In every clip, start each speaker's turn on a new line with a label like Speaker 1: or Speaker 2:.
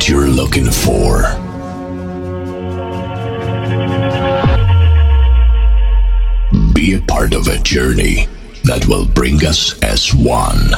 Speaker 1: what you're looking for. Be a part of a journey that will bring us as one.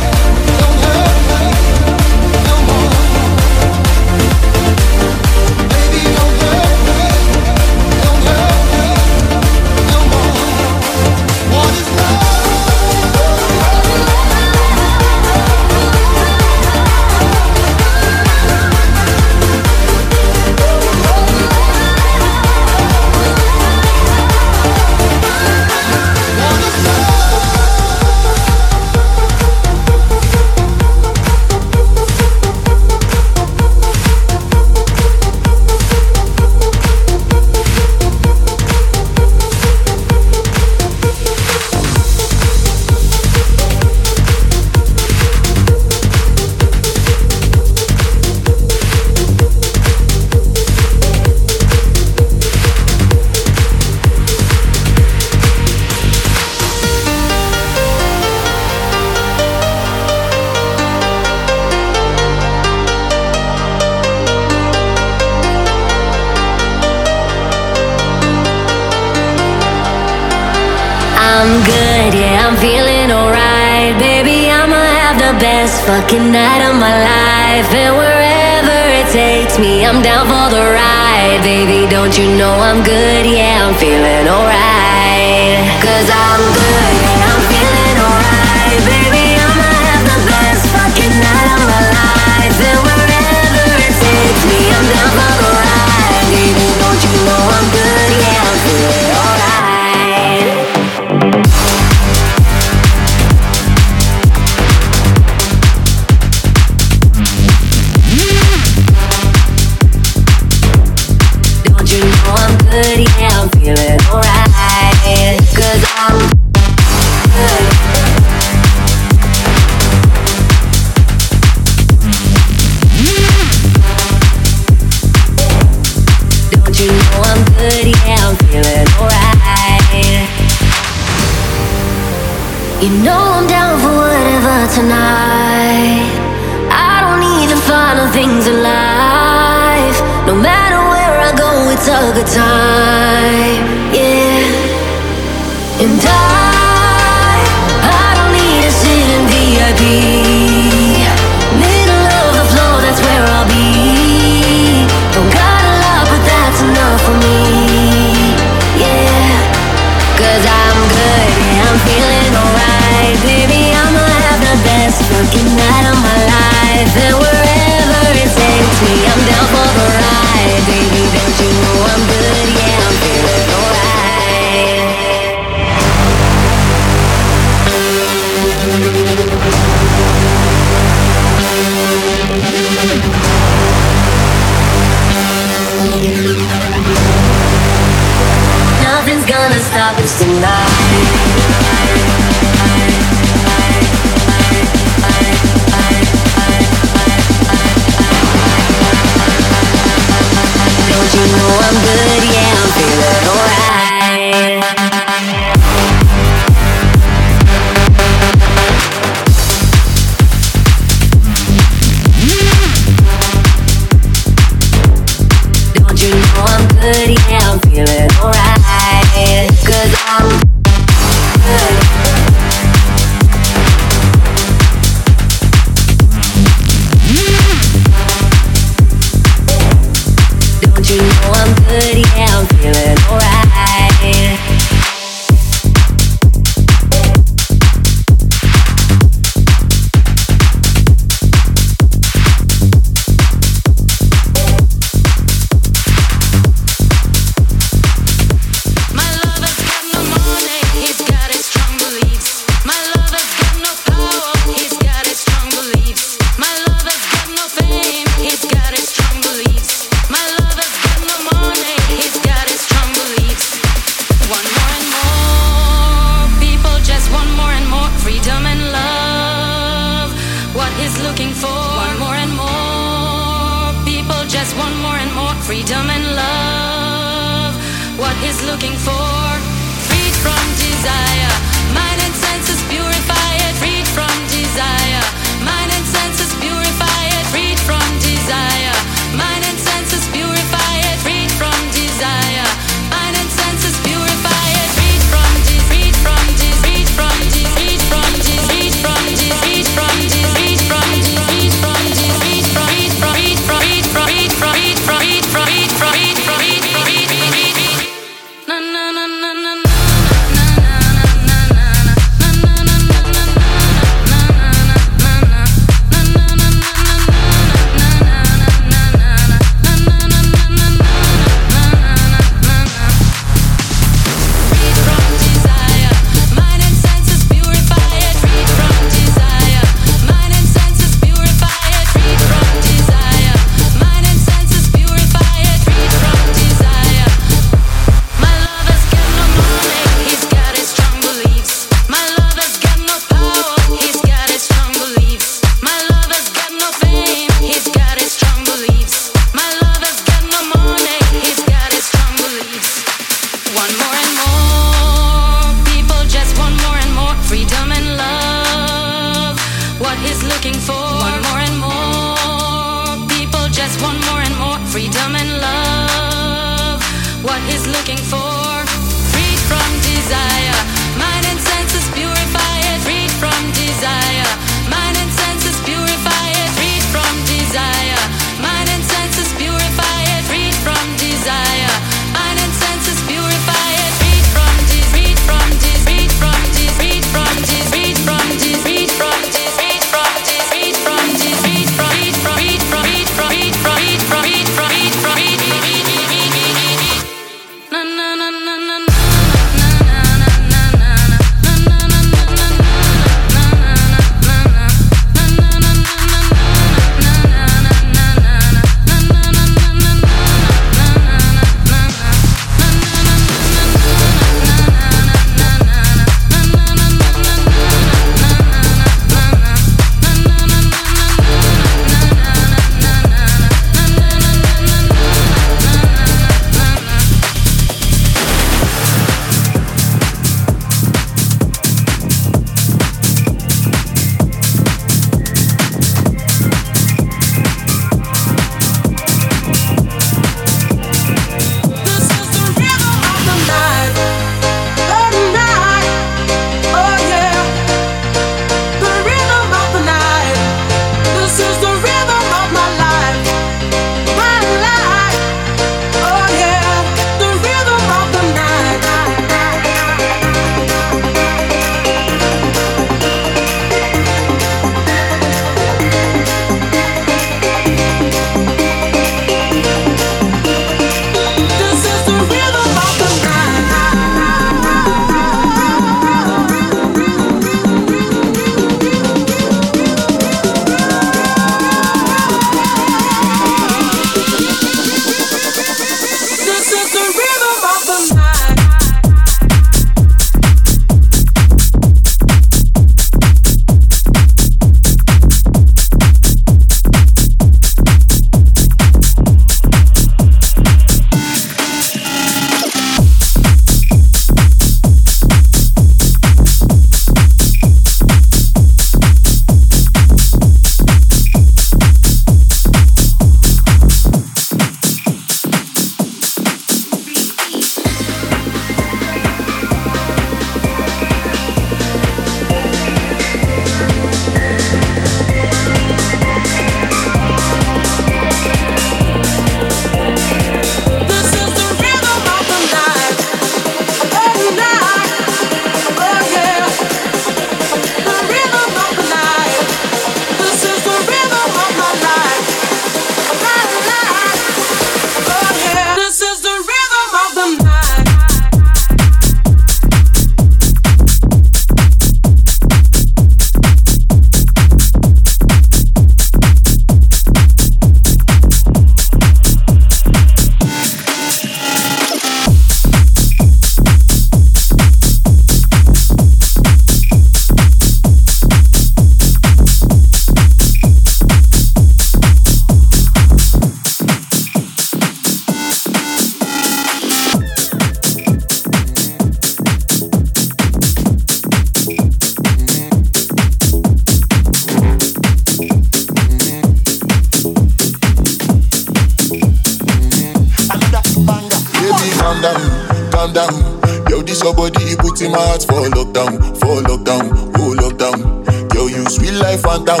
Speaker 2: Body, my heart for lockdown, for lockdown, oh lockdown. Girl, you sweet life, phantom,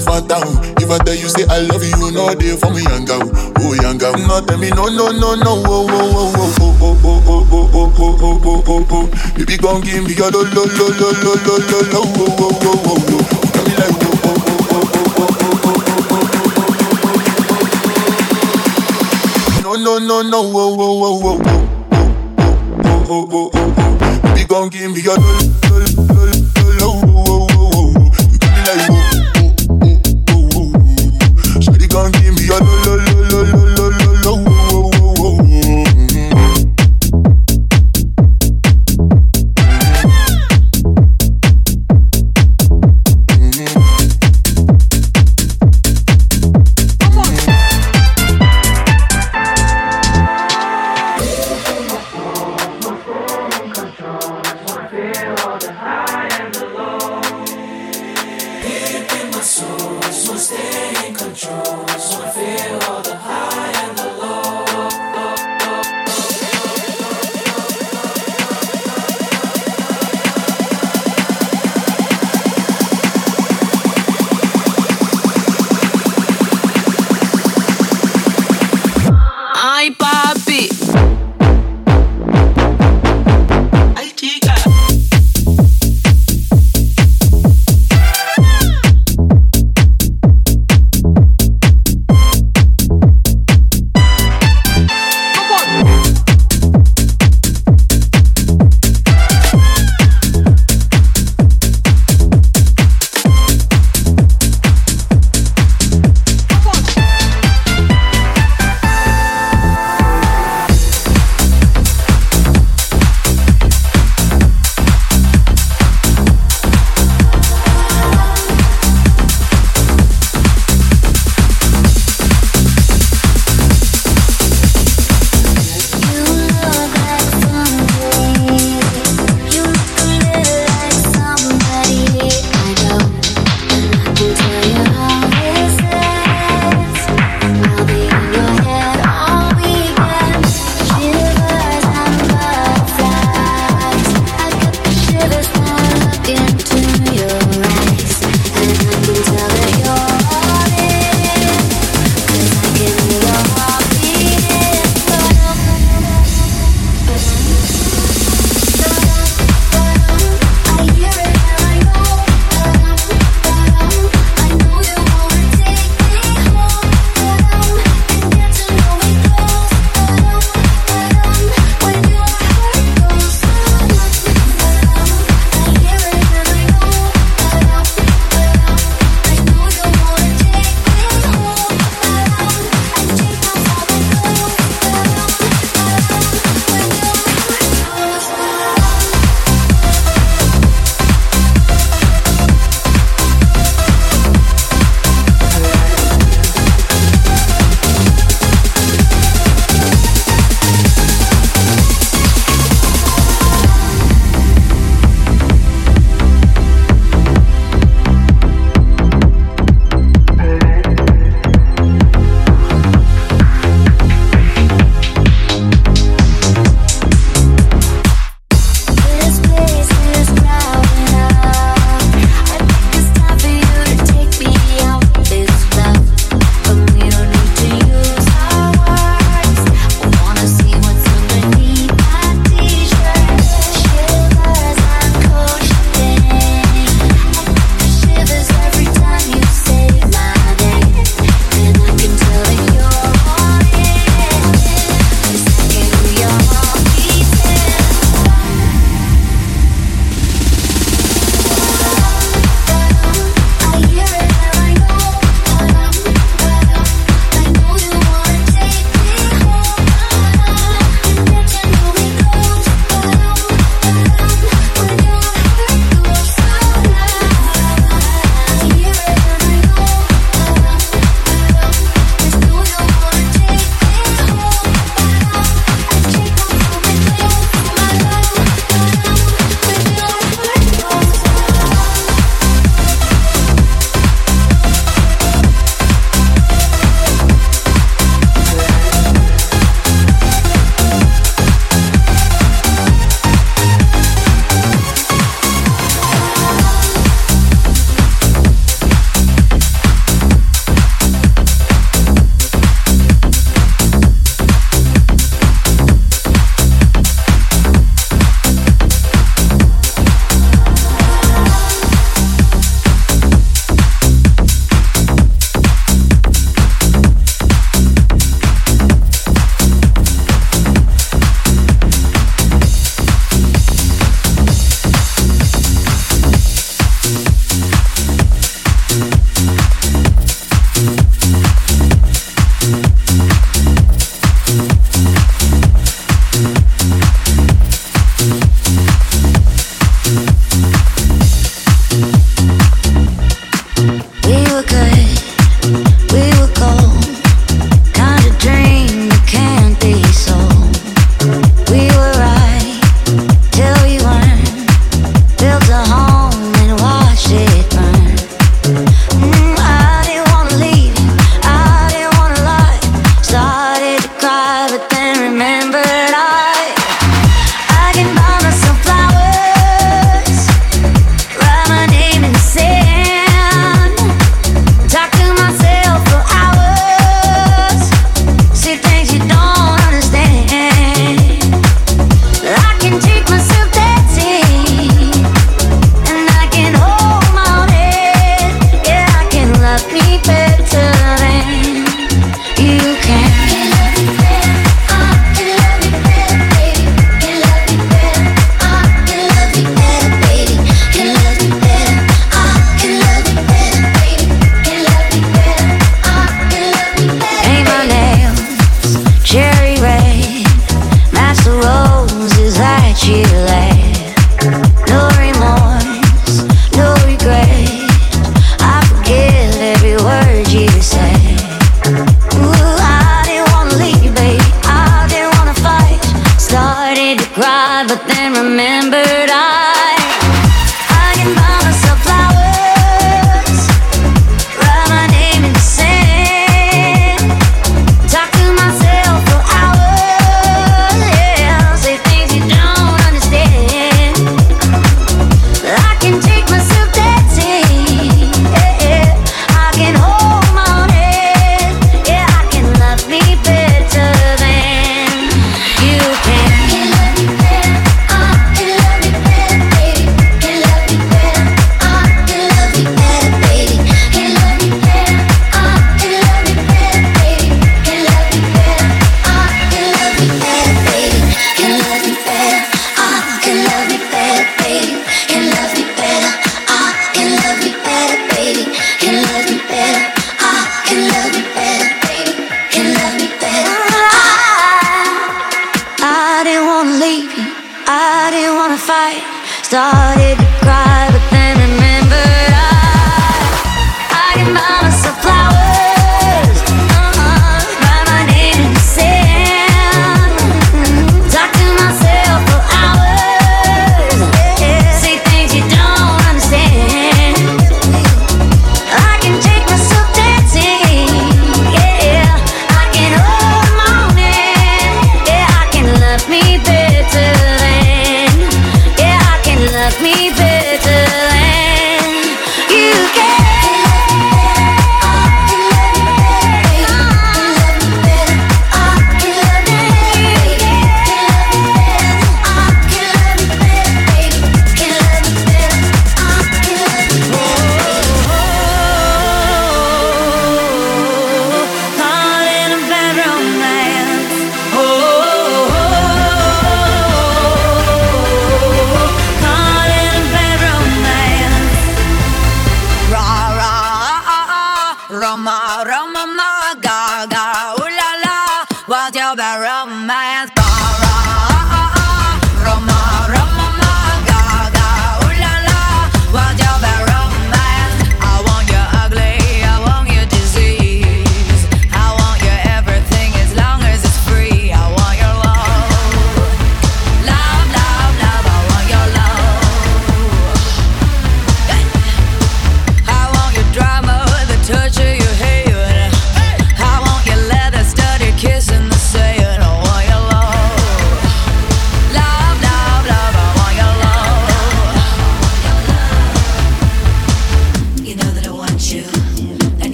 Speaker 2: phantom. If I tell you say I love you, no day for me, young girl, oh young girl. No tell me no, no, no, no, oh, oh, oh, oh, oh, oh, oh, oh, oh, oh, oh, oh, oh, oh. Baby, gon' give me your lo, lo, lo, lo, lo, lo, lo, lo, oh, oh, oh, oh, oh. Tell me like, oh, oh, oh, oh, oh, oh, oh, oh, oh, oh. No, no, no, oh, oh, oh, oh, oh oh, oh, oh, oh. Gon' give me your lo,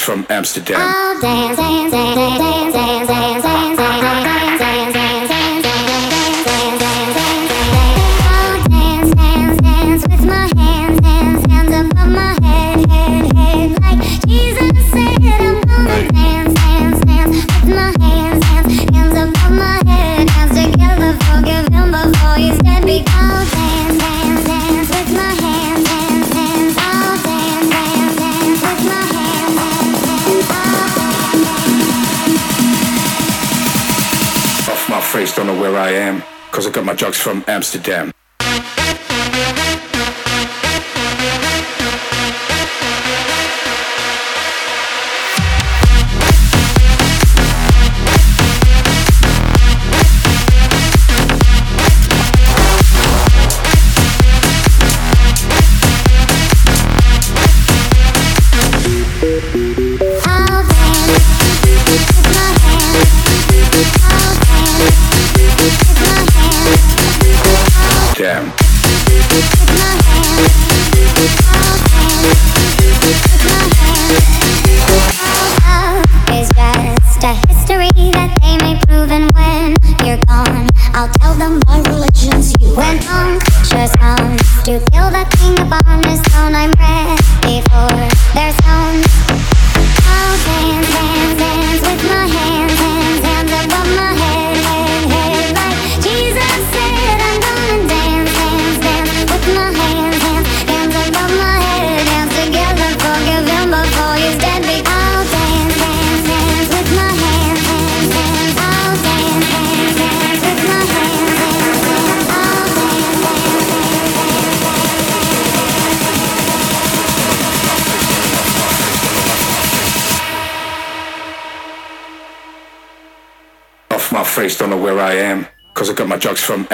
Speaker 3: from Amsterdam.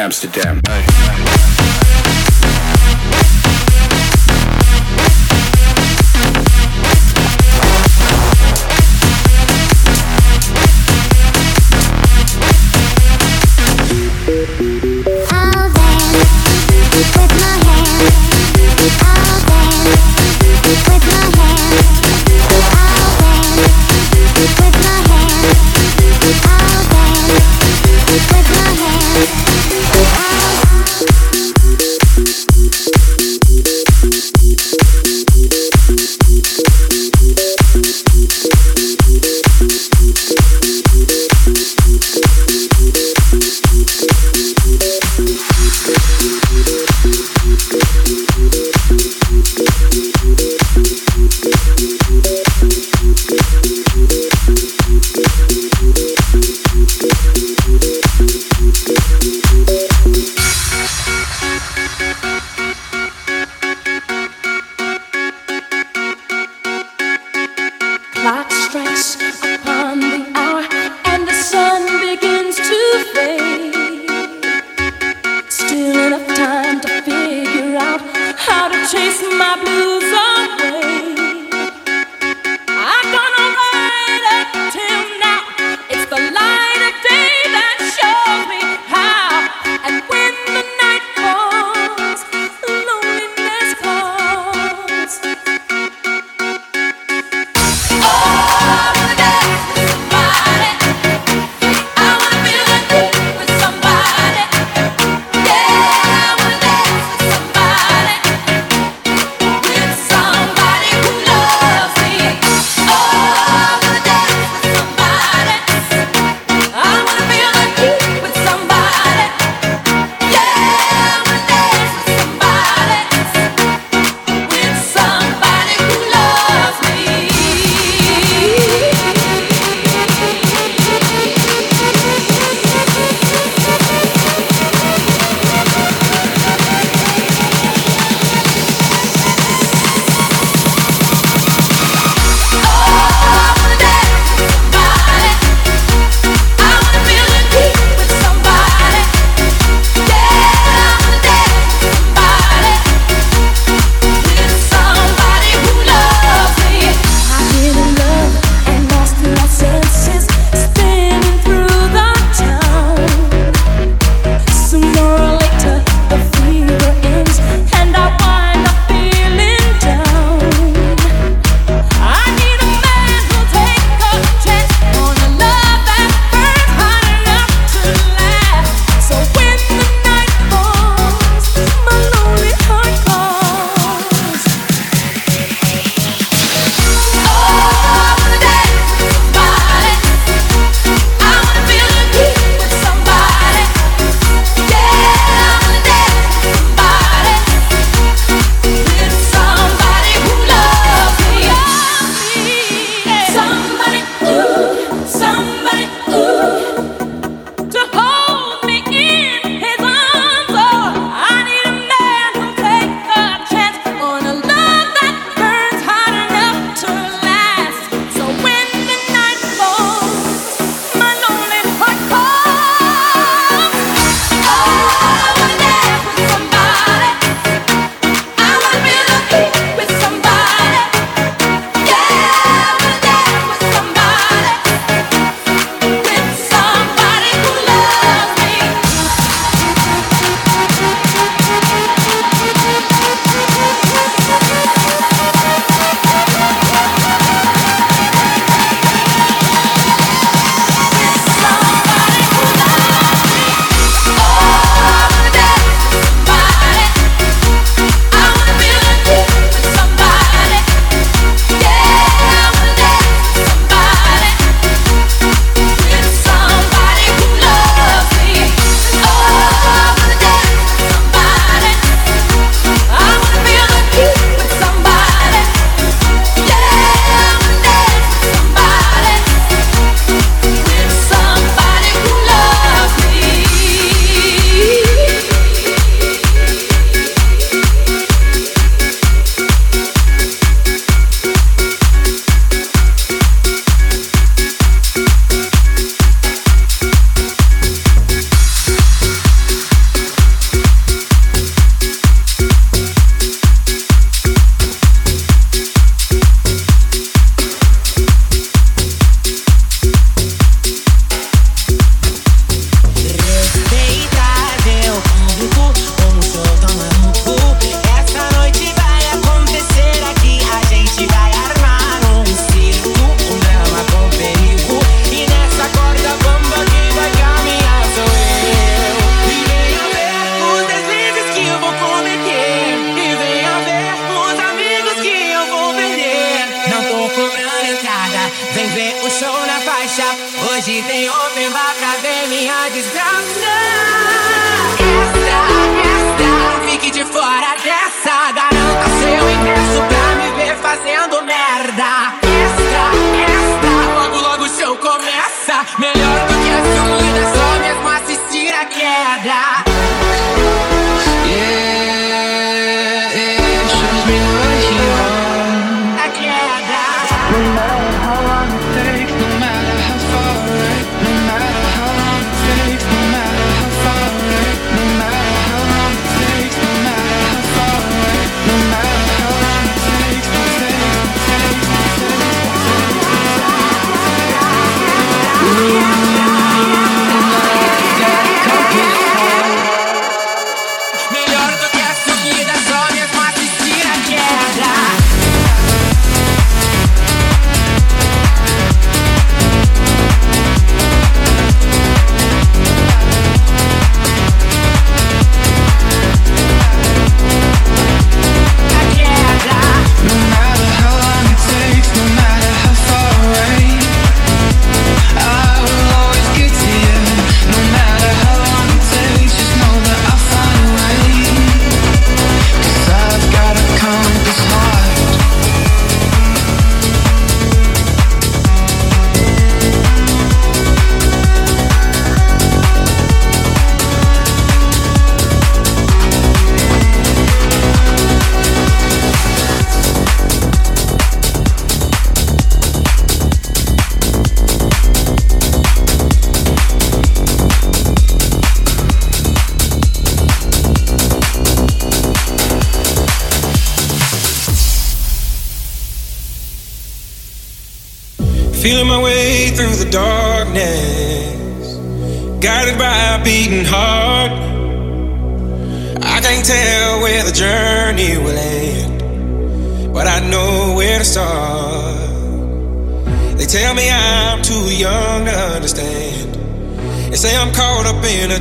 Speaker 3: Amsterdam.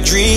Speaker 4: Dream.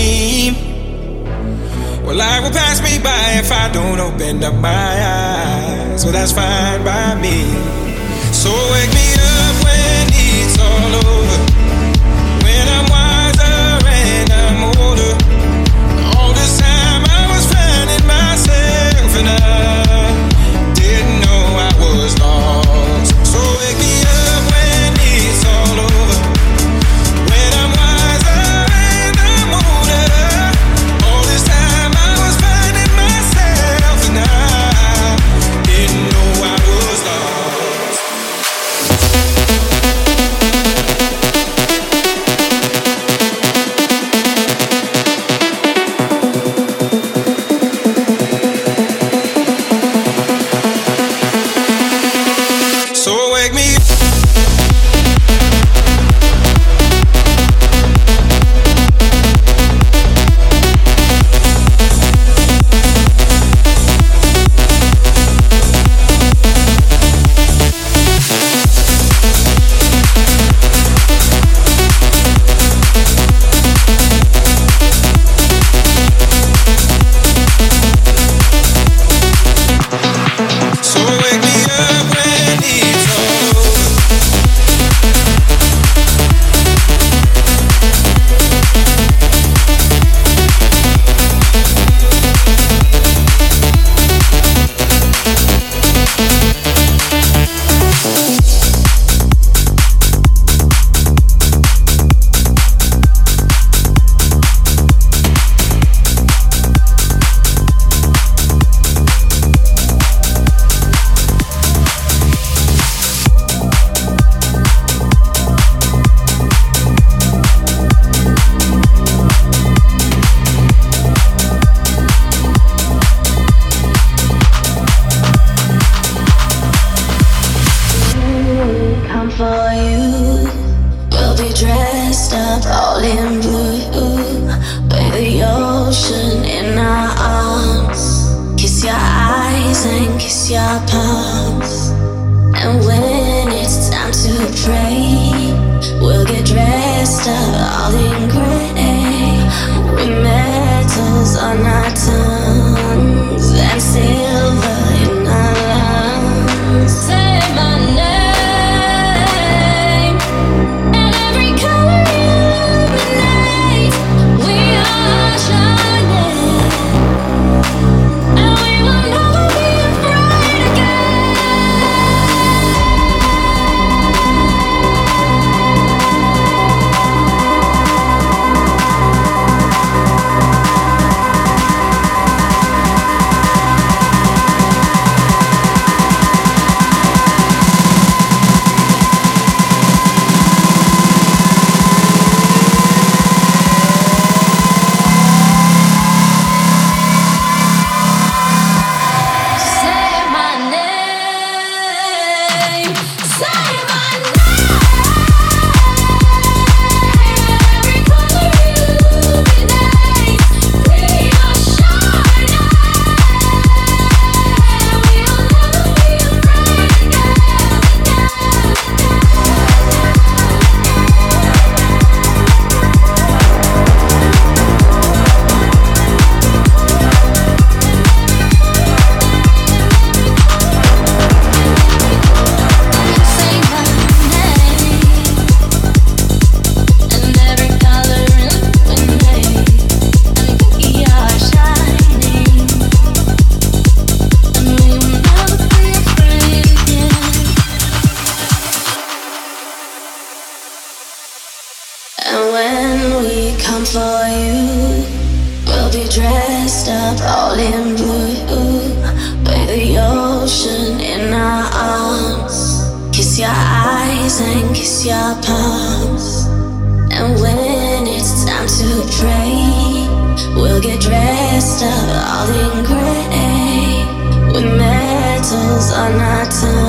Speaker 5: Metals on
Speaker 6: not
Speaker 5: tongues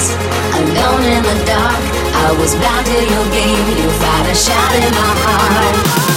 Speaker 5: lost, alone in the dark. I was blind to your game, you fired a shot in my heart.